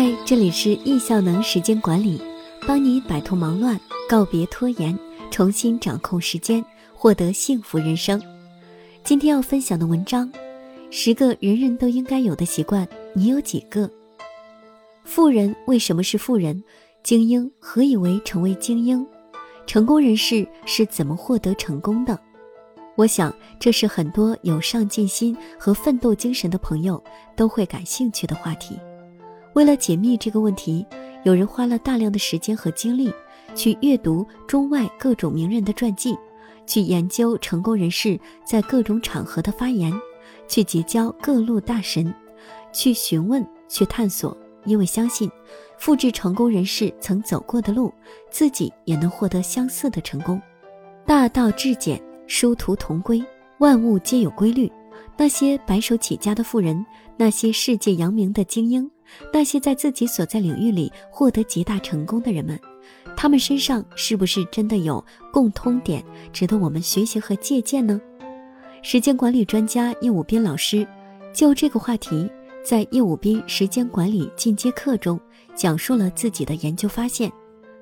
嗨，这里是易效能时间管理，帮你摆脱忙乱，告别拖延，重新掌控时间，获得幸福人生。今天要分享的文章：十个人人都应该有的习惯，你有几个？富人为什么是富人？精英何以为成为精英？成功人士是怎么获得成功的？我想，这是很多有上进心和奋斗精神的朋友都会感兴趣的话题。为了解密这个问题，有人花了大量的时间和精力，去阅读中外各种名人的传记，去研究成功人士在各种场合的发言，去结交各路大神，去询问，去探索，因为相信，复制成功人士曾走过的路，自己也能获得相似的成功。大道至简。殊途同归，万物皆有规律。那些白手起家的富人，那些世界扬名的精英，那些在自己所在领域里获得极大成功的人们，他们身上是不是真的有共通点，值得我们学习和借鉴呢？时间管理专家叶武斌老师就这个话题，在叶武斌时间管理进阶课中讲述了自己的研究发现。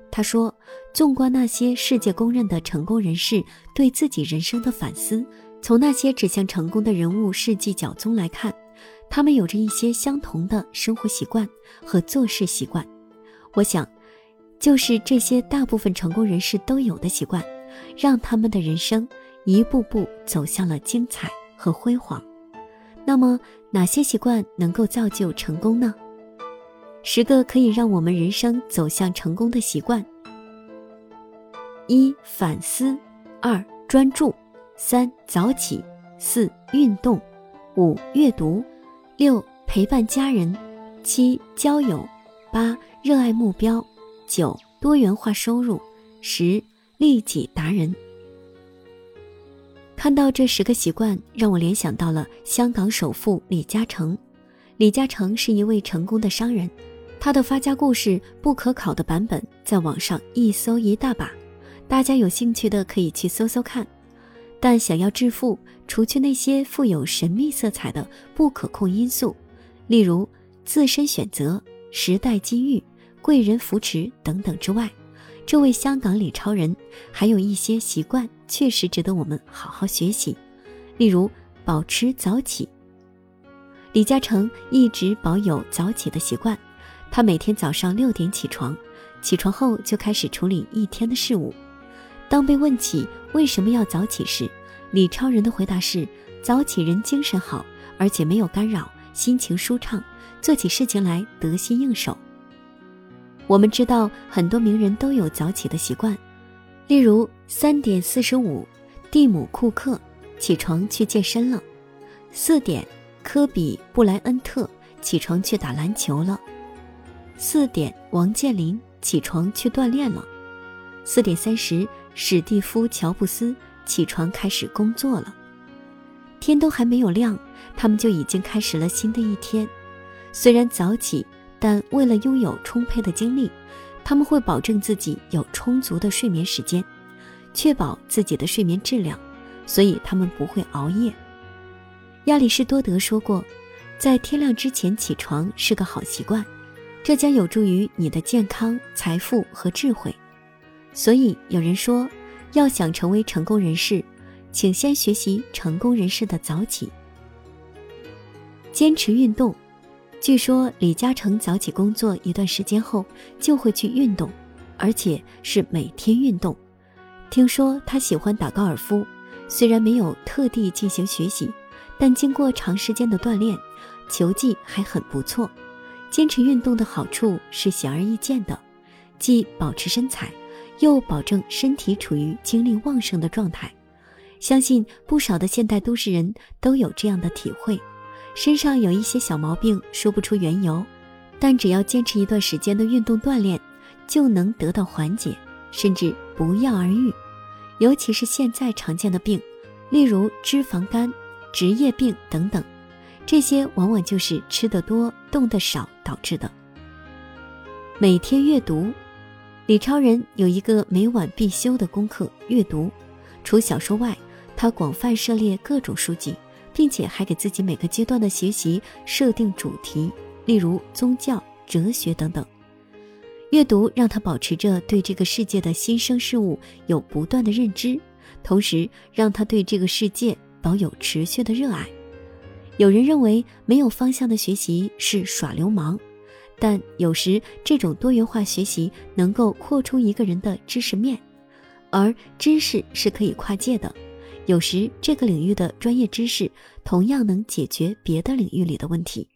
他说：“纵观那些世界公认的成功人士对自己人生的反思，从那些指向成功的人物事迹角踪来看，他们有着一些相同的生活习惯和做事习惯。我想，就是这些大部分成功人士都有的习惯，让他们的人生一步步走向了精彩和辉煌。那么，哪些习惯能够造就成功呢？”十个可以让我们人生走向成功的习惯：一、反思；二、专注；三、早起；四、运动；五、阅读；六、陪伴家人；七、交友；八、热爱目标；九、多元化收入；十、利己达人。看到这十个习惯，让我联想到了香港首富李嘉诚。李嘉诚是一位成功的商人。他的发家故事不可考的版本在网上一搜一大把，大家有兴趣的可以去搜搜看。但想要致富，除去那些富有神秘色彩的不可控因素，例如自身选择、时代机遇、贵人扶持等等之外，这位香港李超人还有一些习惯确实值得我们好好学习。例如保持早起，李嘉诚一直保有早起的习惯。他每天早上六点起床，起床后就开始处理一天的事务。当被问起为什么要早起时，李超人的回答是：早起人精神好，而且没有干扰，心情舒畅，做起事情来得心应手。我们知道很多名人都有早起的习惯，例如三点四十五，蒂姆·库克起床去健身了；四点，科比·布莱恩特起床去打篮球了。四点，王健林起床去锻炼了。四点三十，史蒂夫·乔布斯起床开始工作了。天都还没有亮，他们就已经开始了新的一天。虽然早起，但为了拥有充沛的精力，他们会保证自己有充足的睡眠时间，确保自己的睡眠质量，所以他们不会熬夜。亚里士多德说过，在天亮之前起床是个好习惯。这将有助于你的健康、财富和智慧。所以有人说，要想成为成功人士，请先学习成功人士的早起。坚持运动。据说李嘉诚早起工作一段时间后，就会去运动，而且是每天运动。听说他喜欢打高尔夫，虽然没有特地进行学习，但经过长时间的锻炼，球技还很不错。坚持运动的好处是显而易见的，既保持身材，又保证身体处于精力旺盛的状态。相信不少的现代都市人都有这样的体会：身上有一些小毛病，说不出缘由，但只要坚持一段时间的运动锻炼，就能得到缓解，甚至不药而愈。尤其是现在常见的病，例如脂肪肝、职业病等等。这些往往就是吃得多、动得少导致的。每天阅读，李超人有一个每晚必修的功课——阅读。除小说外，他广泛涉猎各种书籍，并且还给自己每个阶段的学习设定主题，例如宗教、哲学等等。阅读让他保持着对这个世界的新生事物有不断的认知，同时让他对这个世界保有持续的热爱。有人认为没有方向的学习是耍流氓，但有时这种多元化学习能够扩充一个人的知识面，而知识是可以跨界的。有时这个领域的专业知识同样能解决别的领域里的问题。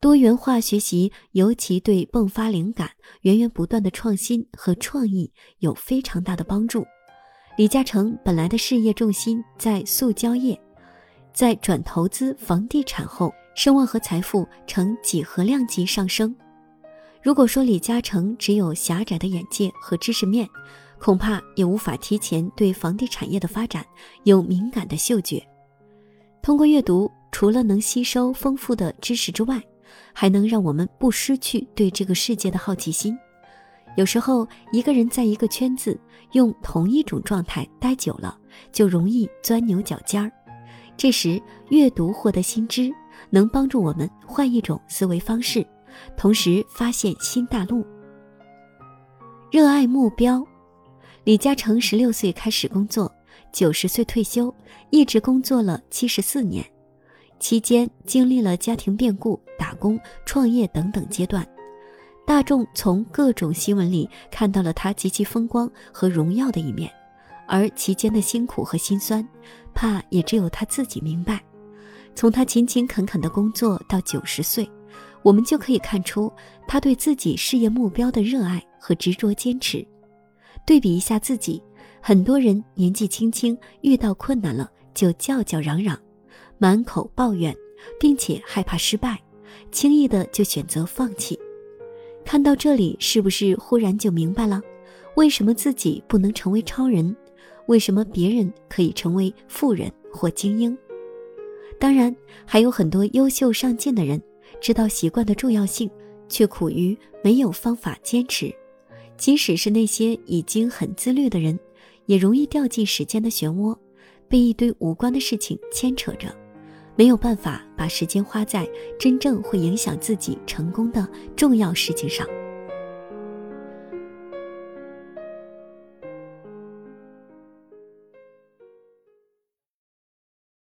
多元化学习尤其对迸发灵感、源源不断的创新和创意有非常大的帮助。李嘉诚本来的事业重心在塑胶业，在转投资房地产后，声望和财富呈几何量级上升。如果说李嘉诚只有狭窄的眼界和知识面，恐怕也无法提前对房地产业的发展有敏感的嗅觉。通过阅读，除了能吸收丰富的知识之外，还能让我们不失去对这个世界的好奇心。有时候，一个人在一个圈子用同一种状态待久了，就容易钻牛角尖儿。这时，阅读获得新知，能帮助我们换一种思维方式，同时发现新大陆。热爱目标，李嘉诚十六岁开始工作，九十岁退休，一直工作了七十四年。期间经历了家庭变故、打工、创业等等阶段，大众从各种新闻里看到了他极其风光和荣耀的一面，而其间的辛苦和辛酸，怕也只有他自己明白。从他勤勤恳恳的工作到九十岁，我们就可以看出他对自己事业目标的热爱和执着坚持。对比一下自己，很多人年纪轻轻遇到困难了就叫叫嚷嚷。满口抱怨，并且害怕失败，轻易的就选择放弃。看到这里，是不是忽然就明白了，为什么自己不能成为超人？为什么别人可以成为富人或精英？当然，还有很多优秀上进的人，知道习惯的重要性，却苦于没有方法坚持。即使是那些已经很自律的人，也容易掉进时间的漩涡，被一堆无关的事情牵扯着。没有办法把时间花在真正会影响自己成功的重要事情上。